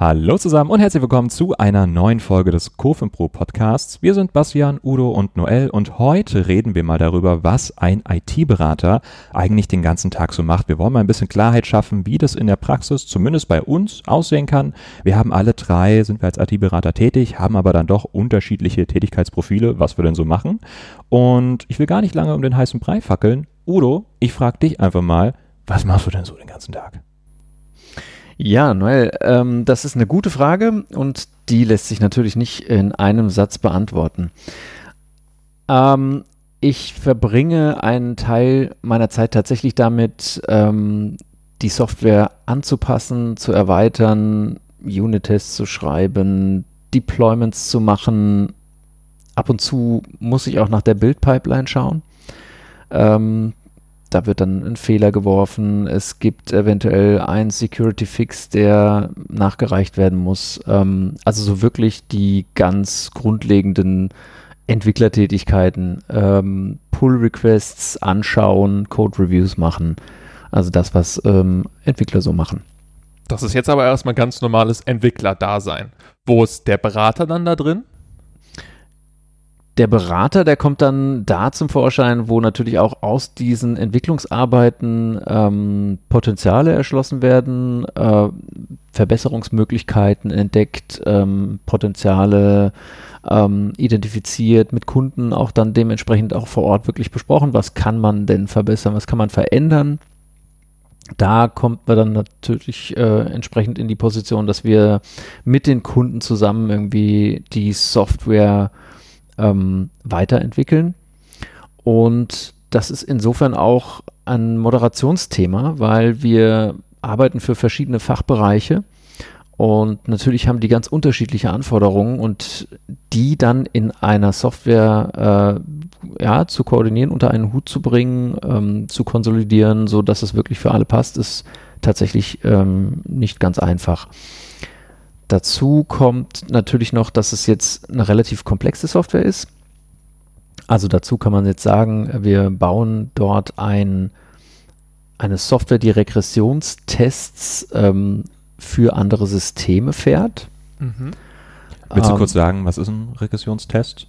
Hallo zusammen und herzlich willkommen zu einer neuen Folge des Kurvenpro Podcasts. Wir sind Bastian, Udo und Noel und heute reden wir mal darüber, was ein IT-Berater eigentlich den ganzen Tag so macht. Wir wollen mal ein bisschen Klarheit schaffen, wie das in der Praxis zumindest bei uns aussehen kann. Wir haben alle drei, sind wir als IT-Berater tätig, haben aber dann doch unterschiedliche Tätigkeitsprofile, was wir denn so machen. Und ich will gar nicht lange um den heißen Brei fackeln. Udo, ich frage dich einfach mal, was machst du denn so den ganzen Tag? Ja, Noel, ähm, das ist eine gute Frage und die lässt sich natürlich nicht in einem Satz beantworten. Ähm, ich verbringe einen Teil meiner Zeit tatsächlich damit, ähm, die Software anzupassen, zu erweitern, Unit-Tests zu schreiben, Deployments zu machen. Ab und zu muss ich auch nach der Build-Pipeline schauen. Ähm, da wird dann ein Fehler geworfen. Es gibt eventuell einen Security Fix, der nachgereicht werden muss. Ähm, also so wirklich die ganz grundlegenden Entwicklertätigkeiten, ähm, Pull Requests anschauen, Code Reviews machen. Also das, was ähm, Entwickler so machen. Das ist jetzt aber erstmal ganz normales Entwickler-Dasein. Wo ist der Berater dann da drin? Der Berater, der kommt dann da zum Vorschein, wo natürlich auch aus diesen Entwicklungsarbeiten ähm, Potenziale erschlossen werden, äh, Verbesserungsmöglichkeiten entdeckt, ähm, Potenziale ähm, identifiziert, mit Kunden auch dann dementsprechend auch vor Ort wirklich besprochen, was kann man denn verbessern, was kann man verändern. Da kommt man dann natürlich äh, entsprechend in die Position, dass wir mit den Kunden zusammen irgendwie die Software ähm, weiterentwickeln. Und das ist insofern auch ein Moderationsthema, weil wir arbeiten für verschiedene Fachbereiche und natürlich haben die ganz unterschiedliche Anforderungen und die dann in einer Software äh, ja, zu koordinieren, unter einen Hut zu bringen, ähm, zu konsolidieren, so dass es wirklich für alle passt, ist tatsächlich ähm, nicht ganz einfach. Dazu kommt natürlich noch, dass es jetzt eine relativ komplexe Software ist. Also dazu kann man jetzt sagen, wir bauen dort ein, eine Software, die Regressionstests ähm, für andere Systeme fährt. Mhm. Willst du ähm, kurz sagen, was ist ein Regressionstest?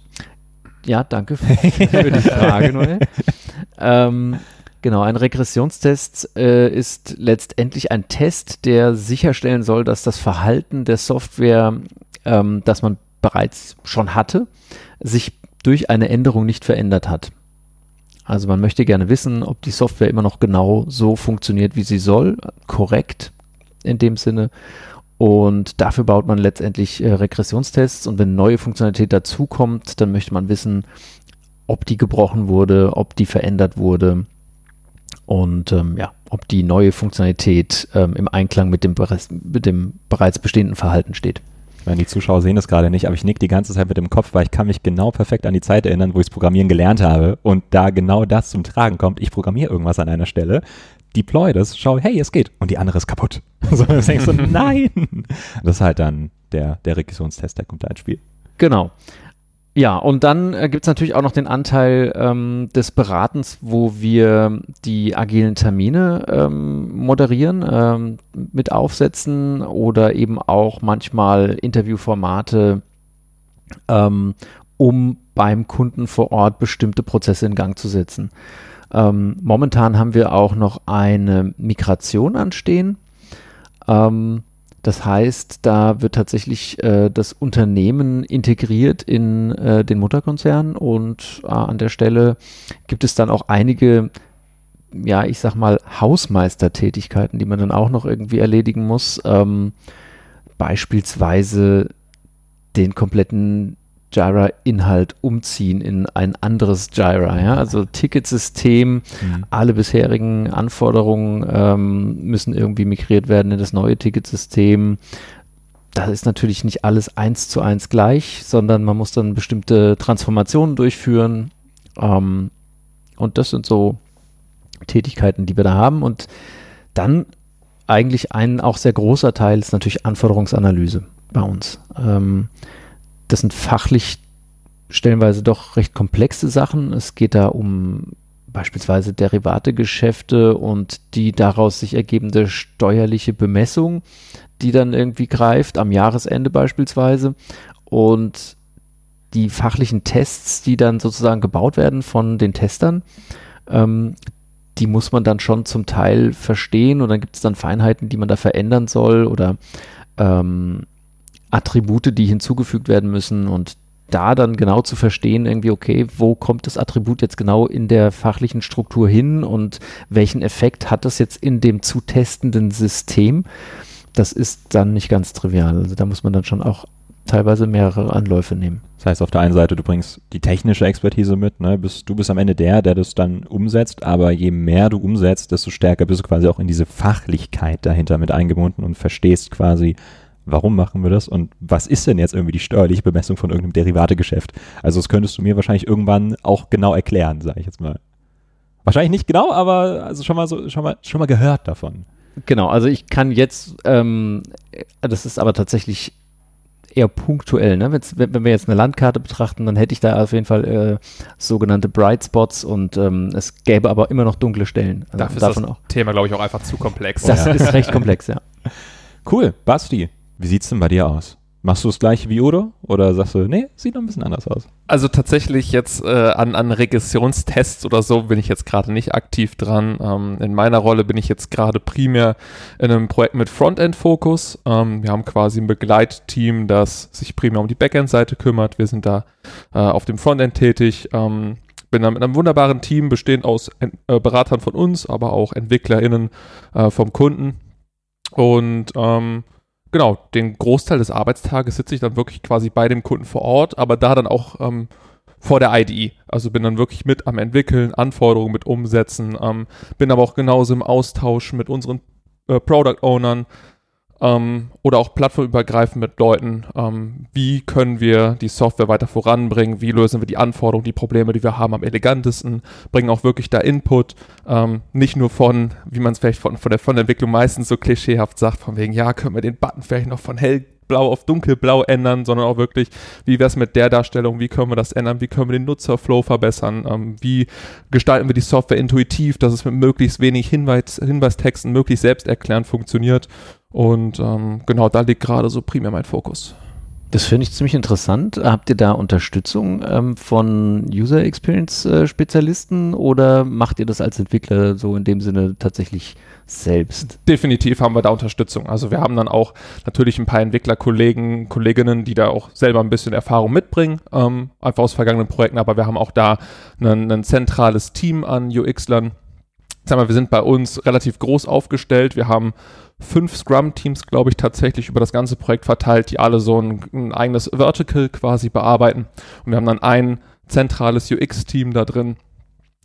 Ja, danke für die Frage, Noel. ähm, Genau, ein Regressionstest äh, ist letztendlich ein Test, der sicherstellen soll, dass das Verhalten der Software, ähm, das man bereits schon hatte, sich durch eine Änderung nicht verändert hat. Also man möchte gerne wissen, ob die Software immer noch genau so funktioniert, wie sie soll, korrekt in dem Sinne. Und dafür baut man letztendlich äh, Regressionstests und wenn neue Funktionalität dazukommt, dann möchte man wissen, ob die gebrochen wurde, ob die verändert wurde und ähm, ja, ob die neue Funktionalität ähm, im Einklang mit dem, mit dem bereits bestehenden Verhalten steht. Ich meine, die Zuschauer sehen das gerade nicht, aber ich nick die ganze Zeit mit dem Kopf, weil ich kann mich genau perfekt an die Zeit erinnern, wo ich das Programmieren gelernt habe und da genau das zum Tragen kommt. Ich programmiere irgendwas an einer Stelle, deploy das, schau, hey, es geht und die andere ist kaputt. So, dann denkst du, nein. Das ist halt dann der, der Regressionstest, der kommt da ins Spiel. Genau. Ja, und dann äh, gibt es natürlich auch noch den Anteil ähm, des Beratens, wo wir die agilen Termine ähm, moderieren, ähm, mit aufsetzen oder eben auch manchmal Interviewformate, ähm, um beim Kunden vor Ort bestimmte Prozesse in Gang zu setzen. Ähm, momentan haben wir auch noch eine Migration anstehen. Ähm, das heißt, da wird tatsächlich äh, das Unternehmen integriert in äh, den Mutterkonzern und äh, an der Stelle gibt es dann auch einige, ja, ich sag mal, Hausmeistertätigkeiten, die man dann auch noch irgendwie erledigen muss. Ähm, beispielsweise den kompletten Jira-Inhalt umziehen in ein anderes Jira. Ja? Also Ticketsystem, mhm. alle bisherigen Anforderungen ähm, müssen irgendwie migriert werden in das neue Ticketsystem. Das ist natürlich nicht alles eins zu eins gleich, sondern man muss dann bestimmte Transformationen durchführen. Ähm, und das sind so Tätigkeiten, die wir da haben. Und dann eigentlich ein auch sehr großer Teil ist natürlich Anforderungsanalyse bei uns. Ähm, das sind fachlich stellenweise doch recht komplexe Sachen. Es geht da um beispielsweise Derivategeschäfte und die daraus sich ergebende steuerliche Bemessung, die dann irgendwie greift, am Jahresende beispielsweise. Und die fachlichen Tests, die dann sozusagen gebaut werden von den Testern, ähm, die muss man dann schon zum Teil verstehen und dann gibt es dann Feinheiten, die man da verändern soll oder ähm, Attribute, die hinzugefügt werden müssen und da dann genau zu verstehen, irgendwie, okay, wo kommt das Attribut jetzt genau in der fachlichen Struktur hin und welchen Effekt hat das jetzt in dem zu testenden System, das ist dann nicht ganz trivial. Also da muss man dann schon auch teilweise mehrere Anläufe nehmen. Das heißt, auf der einen Seite, du bringst die technische Expertise mit, ne? bist, du bist am Ende der, der das dann umsetzt, aber je mehr du umsetzt, desto stärker bist du quasi auch in diese Fachlichkeit dahinter mit eingebunden und verstehst quasi, warum machen wir das und was ist denn jetzt irgendwie die steuerliche Bemessung von irgendeinem Derivategeschäft? Also das könntest du mir wahrscheinlich irgendwann auch genau erklären, sage ich jetzt mal. Wahrscheinlich nicht genau, aber also schon mal so, schon mal, schon mal gehört davon. Genau, also ich kann jetzt, ähm, das ist aber tatsächlich eher punktuell. Ne? wenn, wenn wir jetzt eine Landkarte betrachten, dann hätte ich da auf jeden Fall äh, sogenannte Bright Spots und ähm, es gäbe aber immer noch dunkle Stellen. Also Dafür ist das auch. Thema, glaube ich, auch einfach zu komplex. Das ja. ist recht komplex, ja. Cool. Basti, wie sieht's denn bei dir aus? Machst du das gleiche wie Udo oder sagst du, nee, sieht noch ein bisschen anders aus? Also tatsächlich jetzt äh, an, an Regressionstests oder so bin ich jetzt gerade nicht aktiv dran. Ähm, in meiner Rolle bin ich jetzt gerade primär in einem Projekt mit Frontend-Fokus. Ähm, wir haben quasi ein Begleitteam, das sich primär um die Backend-Seite kümmert. Wir sind da äh, auf dem Frontend tätig. Ähm, bin da mit einem wunderbaren Team bestehend aus äh, Beratern von uns, aber auch EntwicklerInnen äh, vom Kunden. Und ähm, genau, den Großteil des Arbeitstages sitze ich dann wirklich quasi bei dem Kunden vor Ort, aber da dann auch ähm, vor der IDE. Also bin dann wirklich mit am Entwickeln, Anforderungen mit umsetzen, ähm, bin aber auch genauso im Austausch mit unseren äh, Product Ownern, ähm, oder auch plattformübergreifend mit Leuten, ähm, wie können wir die Software weiter voranbringen, wie lösen wir die Anforderungen, die Probleme, die wir haben, am elegantesten, bringen auch wirklich da Input, ähm, nicht nur von, wie man es vielleicht von, von, der, von der Entwicklung meistens so klischeehaft sagt, von wegen, ja, können wir den Button vielleicht noch von hell blau auf dunkelblau ändern, sondern auch wirklich, wie wäre es mit der Darstellung, wie können wir das ändern, wie können wir den Nutzerflow verbessern, ähm, wie gestalten wir die Software intuitiv, dass es mit möglichst wenig Hinweis, Hinweistexten möglichst selbsterklärend funktioniert? Und ähm, genau da liegt gerade so primär mein Fokus. Das finde ich ziemlich interessant. Habt ihr da Unterstützung ähm, von User Experience äh, Spezialisten oder macht ihr das als Entwickler so in dem Sinne tatsächlich selbst? Definitiv haben wir da Unterstützung. Also wir haben dann auch natürlich ein paar Entwicklerkollegen, Kolleginnen, die da auch selber ein bisschen Erfahrung mitbringen, ähm, einfach aus vergangenen Projekten, aber wir haben auch da ein, ein zentrales Team an UX-Lern. Sag mal, wir sind bei uns relativ groß aufgestellt. Wir haben fünf Scrum-Teams, glaube ich, tatsächlich über das ganze Projekt verteilt, die alle so ein, ein eigenes Vertical quasi bearbeiten. Und wir haben dann ein zentrales UX-Team da drin,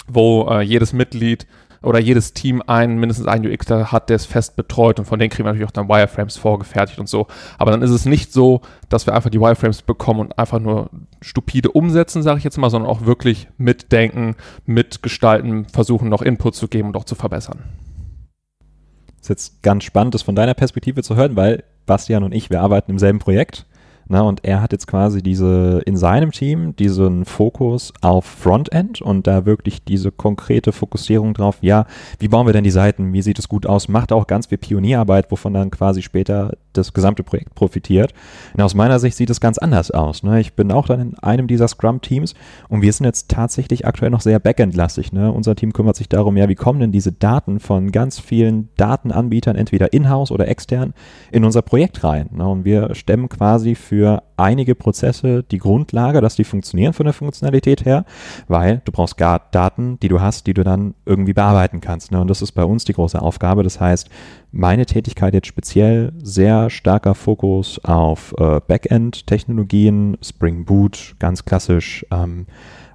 wo äh, jedes Mitglied oder jedes Team ein, mindestens ein UXler hat, der es fest betreut und von denen kriegen wir natürlich auch dann Wireframes vorgefertigt und so. Aber dann ist es nicht so, dass wir einfach die Wireframes bekommen und einfach nur stupide umsetzen, sage ich jetzt mal, sondern auch wirklich mitdenken, mitgestalten, versuchen noch Input zu geben und auch zu verbessern ist jetzt ganz spannend, das von deiner Perspektive zu hören, weil Bastian und ich, wir arbeiten im selben Projekt na, und er hat jetzt quasi diese in seinem Team diesen Fokus auf Frontend und da wirklich diese konkrete Fokussierung drauf, ja, wie bauen wir denn die Seiten, wie sieht es gut aus, macht auch ganz viel Pionierarbeit, wovon dann quasi später das gesamte Projekt profitiert. Und aus meiner Sicht sieht es ganz anders aus. Ne? Ich bin auch dann in einem dieser Scrum-Teams und wir sind jetzt tatsächlich aktuell noch sehr Backend-lastig. Ne? Unser Team kümmert sich darum, ja, wie kommen denn diese Daten von ganz vielen Datenanbietern, entweder in-house oder extern, in unser Projekt rein. Ne? Und wir stemmen quasi für einige Prozesse die Grundlage, dass die funktionieren von der Funktionalität her, weil du brauchst Daten, die du hast, die du dann irgendwie bearbeiten kannst. Ne? Und das ist bei uns die große Aufgabe. Das heißt, meine Tätigkeit jetzt speziell sehr starker Fokus auf äh, Backend-Technologien, Spring Boot, ganz klassisch. Ähm,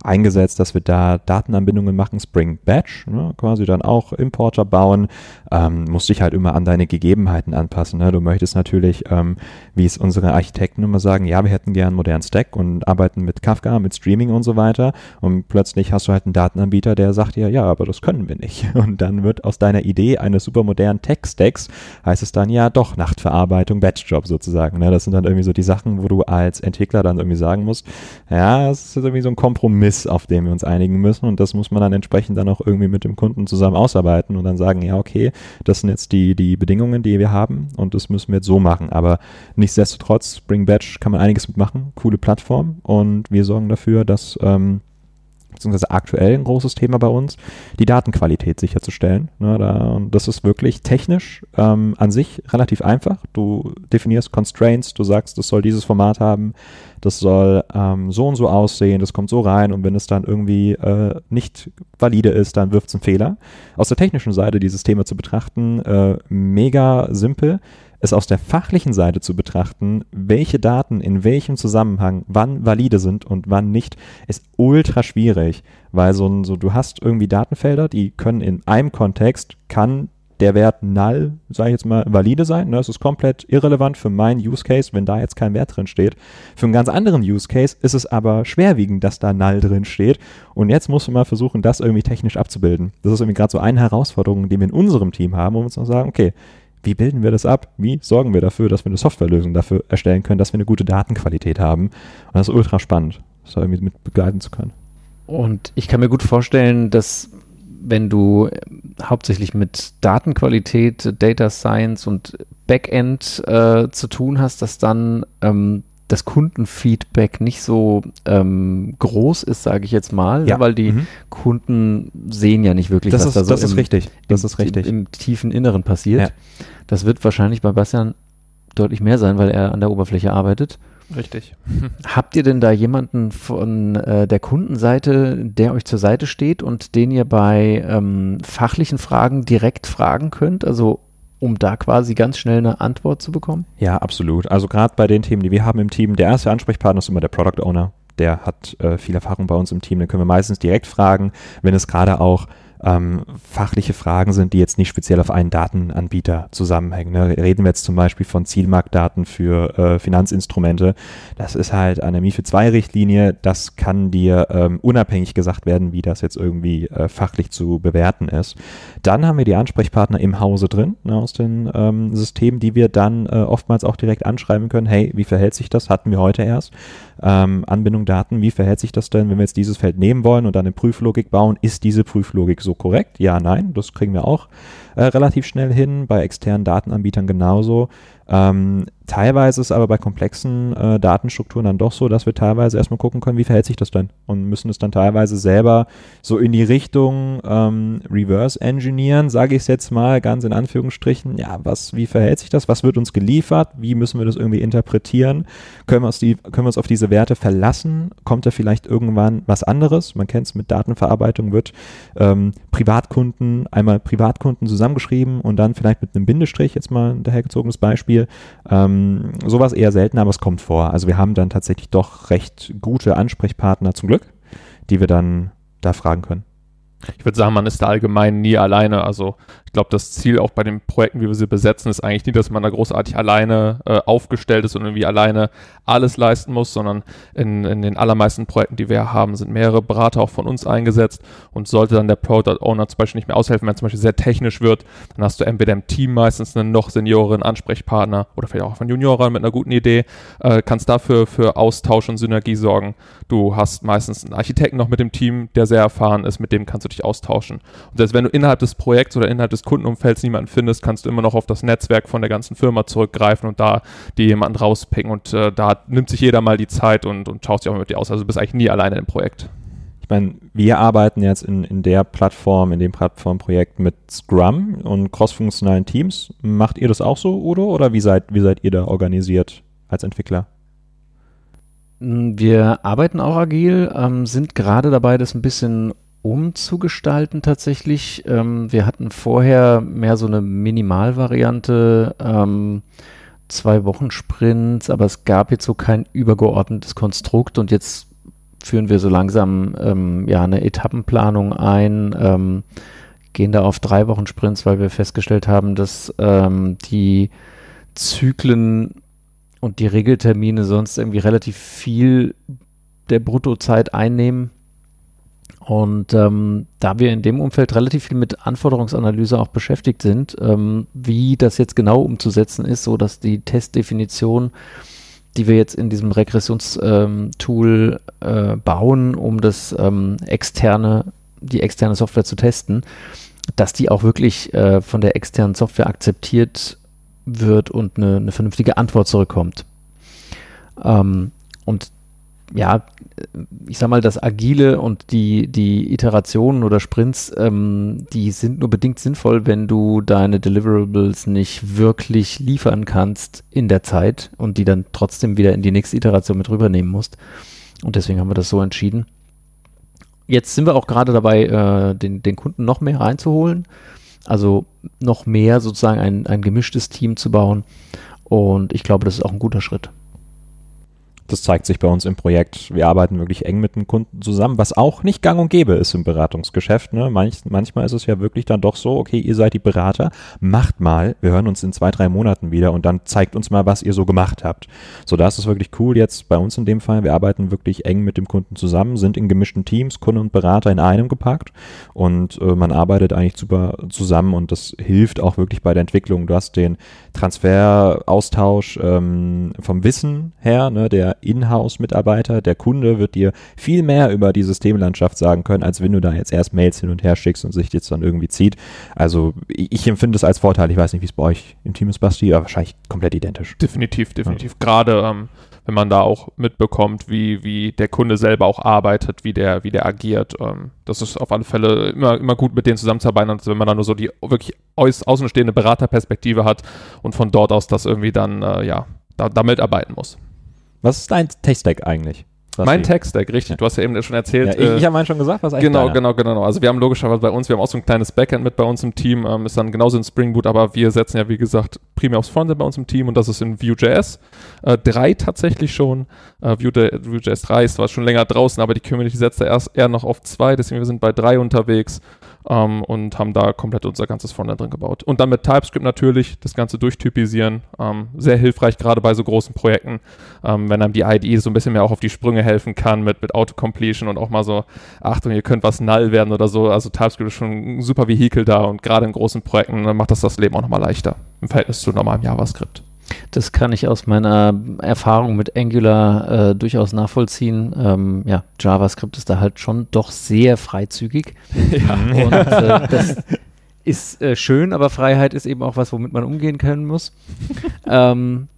eingesetzt, dass wir da Datenanbindungen machen, Spring Batch, ne, quasi dann auch Importer bauen, ähm, musst dich halt immer an deine Gegebenheiten anpassen. Ne? Du möchtest natürlich, ähm, wie es unsere Architekten immer sagen, ja, wir hätten gern einen modernen Stack und arbeiten mit Kafka, mit Streaming und so weiter und plötzlich hast du halt einen Datenanbieter, der sagt dir, ja, aber das können wir nicht. Und dann wird aus deiner Idee eines super modernen Tech-Stacks, heißt es dann ja doch Nachtverarbeitung, Batch-Job sozusagen. Ne? Das sind dann irgendwie so die Sachen, wo du als Entwickler dann irgendwie sagen musst, ja, es ist irgendwie so ein Kompromiss ist, auf den wir uns einigen müssen. Und das muss man dann entsprechend dann auch irgendwie mit dem Kunden zusammen ausarbeiten und dann sagen, ja, okay, das sind jetzt die, die Bedingungen, die wir haben und das müssen wir jetzt so machen. Aber nichtsdestotrotz, Spring Batch kann man einiges mitmachen, coole Plattform und wir sorgen dafür, dass ähm, beziehungsweise aktuell ein großes Thema bei uns, die Datenqualität sicherzustellen. Ne, da, das ist wirklich technisch ähm, an sich relativ einfach. Du definierst Constraints, du sagst, das soll dieses Format haben, das soll ähm, so und so aussehen, das kommt so rein und wenn es dann irgendwie äh, nicht valide ist, dann wirft es einen Fehler. Aus der technischen Seite dieses Thema zu betrachten, äh, mega simpel es aus der fachlichen Seite zu betrachten, welche Daten in welchem Zusammenhang wann valide sind und wann nicht, ist ultra schwierig, weil so, ein, so du hast irgendwie Datenfelder, die können in einem Kontext, kann der Wert null, sage ich jetzt mal, valide sein. Ne? Das ist komplett irrelevant für meinen Use Case, wenn da jetzt kein Wert drin steht. Für einen ganz anderen Use Case ist es aber schwerwiegend, dass da null drin steht. Und jetzt musst du mal versuchen, das irgendwie technisch abzubilden. Das ist irgendwie gerade so eine Herausforderung, die wir in unserem Team haben, wir uns noch sagen, okay, wie bilden wir das ab? Wie sorgen wir dafür, dass wir eine Softwarelösung dafür erstellen können, dass wir eine gute Datenqualität haben? Und das ist ultra spannend, das irgendwie mit begleiten zu können. Und ich kann mir gut vorstellen, dass wenn du äh, hauptsächlich mit Datenqualität, Data Science und Backend äh, zu tun hast, dass dann ähm, das Kundenfeedback nicht so ähm, groß ist, sage ich jetzt mal, ja. weil die mhm. Kunden sehen ja nicht wirklich, das was ist, da so das im, ist richtig. Das im, ist richtig. Im, im tiefen Inneren passiert. Ja. Das wird wahrscheinlich bei Bastian deutlich mehr sein, weil er an der Oberfläche arbeitet. Richtig. Habt ihr denn da jemanden von äh, der Kundenseite, der euch zur Seite steht und den ihr bei ähm, fachlichen Fragen direkt fragen könnt? Also um da quasi ganz schnell eine Antwort zu bekommen? Ja, absolut. Also gerade bei den Themen, die wir haben im Team, der erste Ansprechpartner ist immer der Product Owner. Der hat äh, viel Erfahrung bei uns im Team. Den können wir meistens direkt fragen, wenn es gerade auch ähm, fachliche Fragen sind, die jetzt nicht speziell auf einen Datenanbieter zusammenhängen. Ne? Reden wir jetzt zum Beispiel von Zielmarktdaten für äh, Finanzinstrumente. Das ist halt eine MIFID 2 Richtlinie. Das kann dir ähm, unabhängig gesagt werden, wie das jetzt irgendwie äh, fachlich zu bewerten ist. Dann haben wir die Ansprechpartner im Hause drin ne, aus den ähm, Systemen, die wir dann äh, oftmals auch direkt anschreiben können. Hey, wie verhält sich das? Hatten wir heute erst. Ähm, Anbindung Daten, wie verhält sich das denn, wenn wir jetzt dieses Feld nehmen wollen und dann eine Prüflogik bauen? Ist diese Prüflogik so korrekt? Ja, nein, das kriegen wir auch äh, relativ schnell hin, bei externen Datenanbietern genauso. Ähm, teilweise ist aber bei komplexen äh, Datenstrukturen dann doch so, dass wir teilweise erstmal gucken können, wie verhält sich das denn? Und müssen es dann teilweise selber so in die Richtung ähm, Reverse Engineeren, sage ich es jetzt mal ganz in Anführungsstrichen. Ja, was, wie verhält sich das? Was wird uns geliefert? Wie müssen wir das irgendwie interpretieren? Können wir, uns die, können wir uns auf diese Werte verlassen? Kommt da vielleicht irgendwann was anderes? Man kennt es mit Datenverarbeitung, wird ähm, Privatkunden, einmal Privatkunden zusammengeschrieben und dann vielleicht mit einem Bindestrich, jetzt mal ein dahergezogenes Beispiel, ähm, sowas eher selten, aber es kommt vor. Also wir haben dann tatsächlich doch recht gute Ansprechpartner zum Glück, die wir dann da fragen können. Ich würde sagen, man ist da allgemein nie alleine. Also ich glaube, das Ziel auch bei den Projekten, wie wir sie besetzen, ist eigentlich nie, dass man da großartig alleine äh, aufgestellt ist und irgendwie alleine alles leisten muss, sondern in, in den allermeisten Projekten, die wir haben, sind mehrere Berater auch von uns eingesetzt und sollte dann der Product Owner zum Beispiel nicht mehr aushelfen, wenn zum Beispiel sehr technisch wird, dann hast du entweder im Team meistens einen noch senioren Ansprechpartner oder vielleicht auch einen Junioren mit einer guten Idee, äh, kannst dafür für Austausch und Synergie sorgen. Du hast meistens einen Architekten noch mit dem Team, der sehr erfahren ist, mit dem kannst du dich austauschen. Und selbst wenn du innerhalb des Projekts oder innerhalb des Kundenumfelds niemanden findest, kannst du immer noch auf das Netzwerk von der ganzen Firma zurückgreifen und da dir jemanden rauspicken. Und äh, da nimmt sich jeder mal die Zeit und, und schaust dich auch mit dir aus. Also du bist eigentlich nie alleine im Projekt. Ich meine, wir arbeiten jetzt in, in der Plattform, in dem Plattformprojekt mit Scrum und crossfunktionalen Teams. Macht ihr das auch so, Udo? Oder wie seid, wie seid ihr da organisiert als Entwickler? Wir arbeiten auch agil, ähm, sind gerade dabei, das ein bisschen umzugestalten tatsächlich. Ähm, wir hatten vorher mehr so eine Minimalvariante, ähm, zwei Wochen Sprints, aber es gab jetzt so kein übergeordnetes Konstrukt und jetzt führen wir so langsam ähm, ja eine Etappenplanung ein, ähm, gehen da auf drei Wochen Sprints, weil wir festgestellt haben, dass ähm, die Zyklen und die Regeltermine sonst irgendwie relativ viel der Bruttozeit einnehmen und ähm, da wir in dem Umfeld relativ viel mit Anforderungsanalyse auch beschäftigt sind, ähm, wie das jetzt genau umzusetzen ist, so dass die Testdefinition die wir jetzt in diesem Regressionstool äh, bauen, um das ähm, externe, die externe Software zu testen, dass die auch wirklich äh, von der externen Software akzeptiert wird und eine, eine vernünftige Antwort zurückkommt. Ähm, und ja, ich sag mal, das Agile und die, die Iterationen oder Sprints, ähm, die sind nur bedingt sinnvoll, wenn du deine Deliverables nicht wirklich liefern kannst in der Zeit und die dann trotzdem wieder in die nächste Iteration mit rübernehmen musst. Und deswegen haben wir das so entschieden. Jetzt sind wir auch gerade dabei, äh, den, den Kunden noch mehr reinzuholen. Also noch mehr sozusagen ein, ein gemischtes Team zu bauen. Und ich glaube, das ist auch ein guter Schritt. Das zeigt sich bei uns im Projekt. Wir arbeiten wirklich eng mit dem Kunden zusammen, was auch nicht gang und gäbe ist im Beratungsgeschäft. Ne? Manch, manchmal ist es ja wirklich dann doch so, okay, ihr seid die Berater, macht mal, wir hören uns in zwei, drei Monaten wieder und dann zeigt uns mal, was ihr so gemacht habt. So, da ist es wirklich cool jetzt bei uns in dem Fall. Wir arbeiten wirklich eng mit dem Kunden zusammen, sind in gemischten Teams, Kunde und Berater in einem gepackt und äh, man arbeitet eigentlich super zusammen und das hilft auch wirklich bei der Entwicklung. Du hast den Transferaustausch ähm, vom Wissen her, ne, der Inhouse-Mitarbeiter, der Kunde wird dir viel mehr über die Systemlandschaft sagen können, als wenn du da jetzt erst Mails hin und her schickst und sich jetzt dann irgendwie zieht. Also ich empfinde es als Vorteil. Ich weiß nicht, wie es bei euch im Team ist, Basti, aber wahrscheinlich komplett identisch. Definitiv, definitiv. Ja. Gerade ähm, wenn man da auch mitbekommt, wie, wie der Kunde selber auch arbeitet, wie der, wie der agiert. Ähm, das ist auf alle Fälle immer, immer gut, mit denen zusammenzuarbeiten, und wenn man dann nur so die wirklich außenstehende Beraterperspektive hat und von dort aus das irgendwie dann, äh, ja, da, da mitarbeiten muss. Was ist dein Tech-Stack eigentlich? Mein Tech-Stack, richtig. Ja. Du hast ja eben schon erzählt. Ja, ich, ich habe meinen schon gesagt, was eigentlich Genau, deiner? genau, genau. Also wir haben logischerweise bei uns, wir haben auch so ein kleines Backend mit bei uns im Team, ähm, ist dann genauso in Spring Boot, aber wir setzen ja, wie gesagt, primär aufs Frontend bei uns im Team und das ist in Vue.js. Äh, drei tatsächlich schon. Äh, Vue.js Vue 3 ist zwar schon länger draußen, aber die Community setzt da erst eher noch auf zwei, deswegen wir sind bei drei unterwegs ähm, und haben da komplett unser ganzes Frontend drin gebaut. Und dann mit TypeScript natürlich das Ganze durchtypisieren. Ähm, sehr hilfreich, gerade bei so großen Projekten, ähm, wenn einem die IDE so ein bisschen mehr auch auf die Sprünge helfen kann mit, mit Autocompletion und auch mal so, Achtung, ihr könnt was null werden oder so. Also TypeScript ist schon ein super Vehikel da und gerade in großen Projekten macht das das Leben auch nochmal leichter im Verhältnis zu normalem JavaScript. Das kann ich aus meiner Erfahrung mit Angular äh, durchaus nachvollziehen. Ähm, ja, JavaScript ist da halt schon doch sehr freizügig. Ja. Und äh, das ist äh, schön, aber Freiheit ist eben auch was, womit man umgehen können muss. ähm,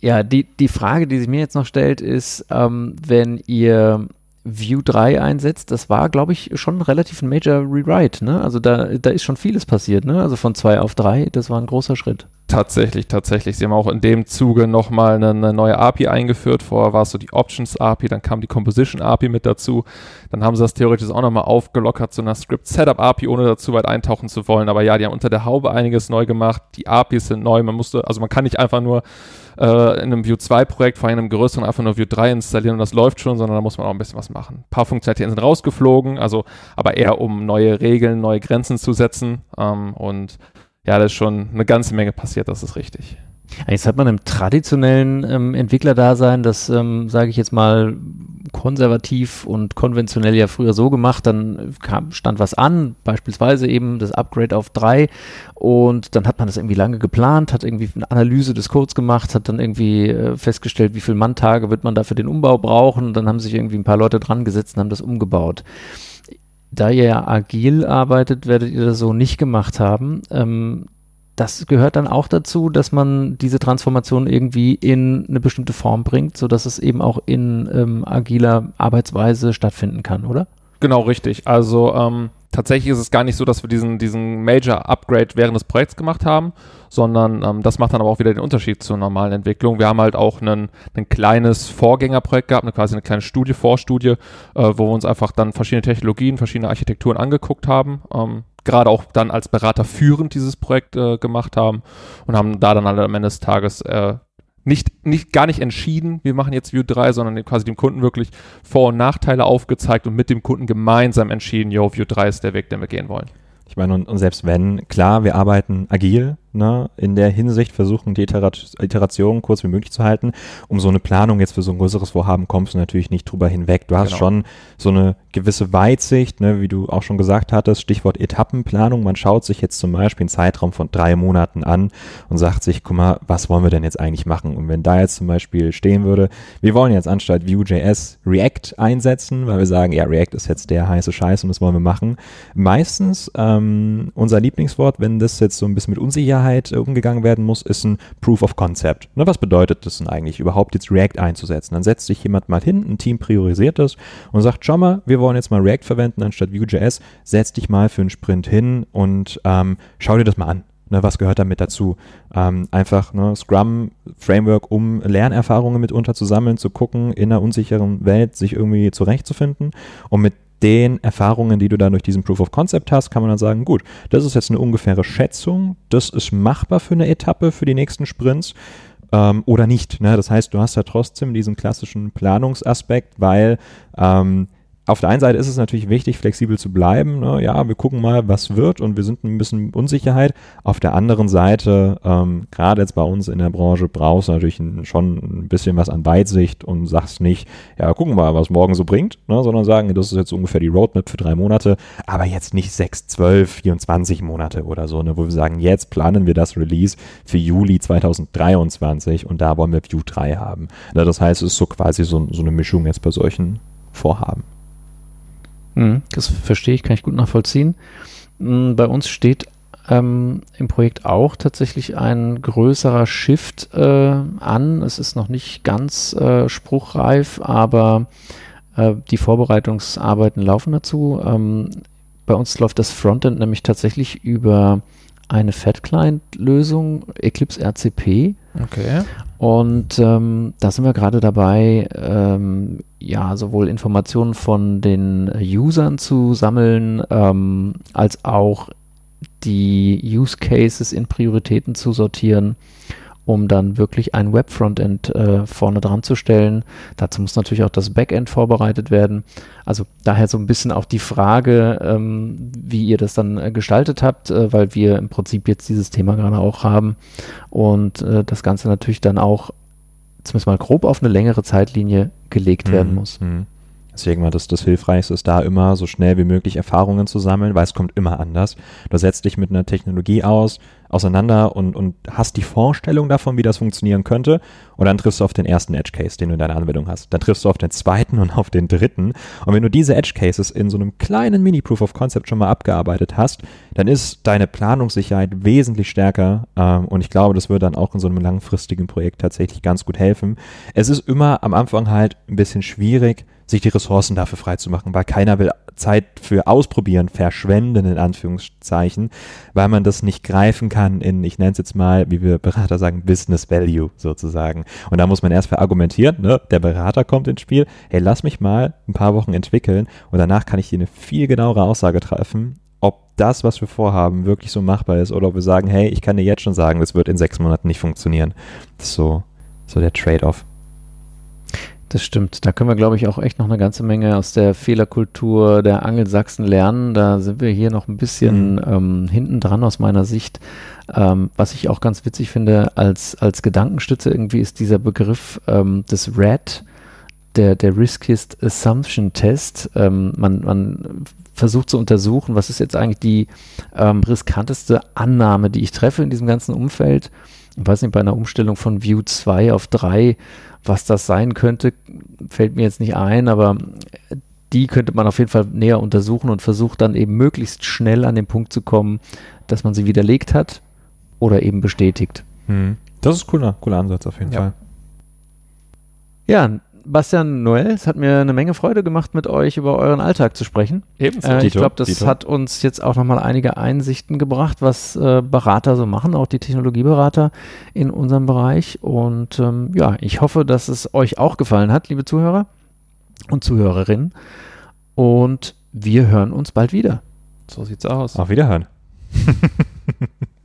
ja, die, die Frage, die sich mir jetzt noch stellt, ist, ähm, wenn ihr View 3 einsetzt, das war, glaube ich, schon relativ ein Major Rewrite. Ne? Also da, da ist schon vieles passiert. Ne? Also von 2 auf 3, das war ein großer Schritt. Tatsächlich, tatsächlich. Sie haben auch in dem Zuge nochmal eine, eine neue API eingeführt. Vorher war es so die Options API, dann kam die Composition API mit dazu. Dann haben sie das theoretisch auch nochmal aufgelockert zu einer Script Setup API, ohne dazu weit eintauchen zu wollen. Aber ja, die haben unter der Haube einiges neu gemacht. Die APIs sind neu. Man musste, also man kann nicht einfach nur äh, in einem View 2 Projekt, vor allem in einem größeren, einfach nur View 3 installieren und das läuft schon, sondern da muss man auch ein bisschen was machen. Ein paar Funktionalitäten sind rausgeflogen, also aber eher um neue Regeln, neue Grenzen zu setzen. Ähm, und ja, da ist schon eine ganze Menge passiert, das ist richtig. Jetzt hat man im traditionellen ähm, Entwicklerdasein, das ähm, sage ich jetzt mal konservativ und konventionell ja früher so gemacht, dann kam, stand was an, beispielsweise eben das Upgrade auf drei. Und dann hat man das irgendwie lange geplant, hat irgendwie eine Analyse des Codes gemacht, hat dann irgendwie äh, festgestellt, wie viele Manntage wird man da für den Umbau brauchen, dann haben sich irgendwie ein paar Leute dran gesetzt und haben das umgebaut. Da ihr ja agil arbeitet, werdet ihr das so nicht gemacht haben. Ähm, das gehört dann auch dazu, dass man diese Transformation irgendwie in eine bestimmte Form bringt, sodass es eben auch in ähm, agiler Arbeitsweise stattfinden kann, oder? Genau, richtig. Also ähm, tatsächlich ist es gar nicht so, dass wir diesen, diesen Major Upgrade während des Projekts gemacht haben, sondern ähm, das macht dann aber auch wieder den Unterschied zur normalen Entwicklung. Wir haben halt auch ein kleines Vorgängerprojekt gehabt, eine, quasi eine kleine Studie, Vorstudie, äh, wo wir uns einfach dann verschiedene Technologien, verschiedene Architekturen angeguckt haben. Ähm, gerade auch dann als Berater führend dieses Projekt äh, gemacht haben und haben da dann am Ende des Tages äh, nicht, nicht, gar nicht entschieden, wir machen jetzt View 3, sondern quasi dem Kunden wirklich Vor- und Nachteile aufgezeigt und mit dem Kunden gemeinsam entschieden, yo, View 3 ist der Weg, den wir gehen wollen. Ich meine, und, und selbst wenn, klar, wir arbeiten agil, ne, in der Hinsicht versuchen, die Iterat Iteration kurz wie möglich zu halten. Um so eine Planung jetzt für so ein größeres Vorhaben kommst du natürlich nicht drüber hinweg. Du hast Genau. schon so eine gewisse Weitsicht, ne, wie du auch schon gesagt hattest, Stichwort Etappenplanung. Man schaut sich jetzt zum Beispiel einen Zeitraum von drei Monaten an und sagt sich, guck mal, was wollen wir denn jetzt eigentlich machen? Und wenn da jetzt zum Beispiel stehen würde, wir wollen jetzt anstatt Vue.js React einsetzen, weil wir sagen, ja, React ist jetzt der heiße Scheiß und das wollen wir machen. Meistens ähm, unser Lieblingswort, wenn das jetzt so ein bisschen mit Unsicherheit äh, umgegangen werden muss, ist ein Proof of Concept. Ne, was bedeutet das denn eigentlich, überhaupt jetzt React einzusetzen? Dann setzt sich jemand mal hin, ein Team priorisiert das und sagt, schau mal, wir wollen jetzt mal React verwenden anstatt Vue.js, setz dich mal für einen Sprint hin und ähm, schau dir das mal an. Ne, was gehört damit dazu? Ähm, einfach ne, Scrum Framework, um Lernerfahrungen mitunter zu sammeln, zu gucken, in einer unsicheren Welt sich irgendwie zurechtzufinden. Und mit den Erfahrungen, die du dann durch diesen Proof of Concept hast, kann man dann sagen, gut, das ist jetzt eine ungefähre Schätzung, das ist machbar für eine Etappe, für die nächsten Sprints ähm, oder nicht. Ne? Das heißt, du hast ja trotzdem diesen klassischen Planungsaspekt, weil ähm, auf der einen Seite ist es natürlich wichtig, flexibel zu bleiben. Ne? Ja, wir gucken mal, was wird und wir sind ein bisschen Unsicherheit. Auf der anderen Seite, ähm, gerade jetzt bei uns in der Branche, brauchst du natürlich ein, schon ein bisschen was an Weitsicht und sagst nicht, ja, gucken wir mal, was morgen so bringt, ne? sondern sagen, das ist jetzt ungefähr die Roadmap für drei Monate, aber jetzt nicht sechs, zwölf, 24 Monate oder so, ne? wo wir sagen, jetzt planen wir das Release für Juli 2023 und da wollen wir View 3 haben. Ne? Das heißt, es ist so quasi so, so eine Mischung jetzt bei solchen Vorhaben. Mhm, Das verstehe ich, kann ich gut nachvollziehen. Mm, Bei uns steht ähm, im Projekt auch tatsächlich ein größerer Shift äh, an. Es ist noch nicht ganz äh, spruchreif, aber äh, die Vorbereitungsarbeiten laufen dazu. Ähm, bei uns läuft das Frontend nämlich tatsächlich über eine Fat-Client-Lösung, Eclipse RCP. Okay. Und ähm, da sind wir gerade dabei, ähm, ja, sowohl Informationen von den Usern zu sammeln, ähm, als auch die Use Cases in Prioritäten zu sortieren, um dann wirklich ein Web-Frontend äh, vorne dran zu stellen. Dazu muss natürlich auch das Backend vorbereitet werden. Also daher so ein bisschen auch die Frage, ähm, wie ihr das dann äh, gestaltet habt, äh, weil wir im Prinzip jetzt dieses Thema gerade auch haben und äh, das Ganze natürlich dann auch zumindest mal grob auf eine längere Zeitlinie gelegt werden muss. Mhm. Deswegen war das das Hilfreichste, ist da immer so schnell wie möglich Erfahrungen zu sammeln, weil es kommt immer anders. Du setzt dich mit einer Technologie aus, auseinander und, und hast die Vorstellung davon, wie das funktionieren könnte. Und dann triffst du auf den ersten Edge Case, den du in deiner Anwendung hast. Dann triffst du auf den zweiten und auf den dritten. Und wenn du diese Edge Cases in so einem kleinen Mini-Proof of Concept schon mal abgearbeitet hast, dann ist deine Planungssicherheit wesentlich stärker. Ähm, und ich glaube, das wird dann auch in so einem langfristigen Projekt tatsächlich ganz gut helfen. Es ist immer am Anfang halt ein bisschen schwierig, sich die Ressourcen dafür freizumachen, weil keiner will Zeit für Ausprobieren verschwenden, in Anführungszeichen, weil man das nicht greifen kann in, ich nenne es jetzt mal, wie wir Berater sagen, Business Value sozusagen. Und da muss man erst verargumentieren, ne? der Berater kommt ins Spiel, hey, lass mich mal ein paar Wochen entwickeln und danach kann ich dir eine viel genauere Aussage treffen, ob das, was wir vorhaben, wirklich so machbar ist oder ob wir sagen, hey, ich kann dir jetzt schon sagen, das wird in sechs Monaten nicht funktionieren. Das ist so, so der Trade-off. Das stimmt. Da können wir, glaube ich, auch echt noch eine ganze Menge aus der Fehlerkultur der Angelsachsen lernen. Da sind wir hier noch ein bisschen Mhm. ähm, hinten dran aus meiner Sicht. Ähm, was ich auch ganz witzig finde, als, als Gedankenstütze irgendwie ist dieser Begriff ähm, des RAT, der, der Riskiest Assumption Test. Ähm, man, man versucht zu untersuchen, was ist jetzt eigentlich die ähm, riskanteste Annahme, die ich treffe in diesem ganzen Umfeld. Ich weiß nicht, bei einer Umstellung von View 2 auf 3, was das sein könnte, fällt mir jetzt nicht ein, aber die könnte man auf jeden Fall näher untersuchen und versucht dann eben möglichst schnell an den Punkt zu kommen, dass man sie widerlegt hat oder eben bestätigt. Hm. Das ist ein cooler, cooler Ansatz auf jeden Ja. Fall. Ja, Bastian Noel, es hat mir eine Menge Freude gemacht, mit euch über euren Alltag zu sprechen. Ebenso. Äh, ich glaube, das Dito. hat uns jetzt auch nochmal einige Einsichten gebracht, was äh, Berater so machen, auch die Technologieberater in unserem Bereich. Und ähm, ja, ich hoffe, dass es euch auch gefallen hat, liebe Zuhörer und Zuhörerinnen. Und wir hören uns bald wieder. so sieht's aus. Auf Wiederhören.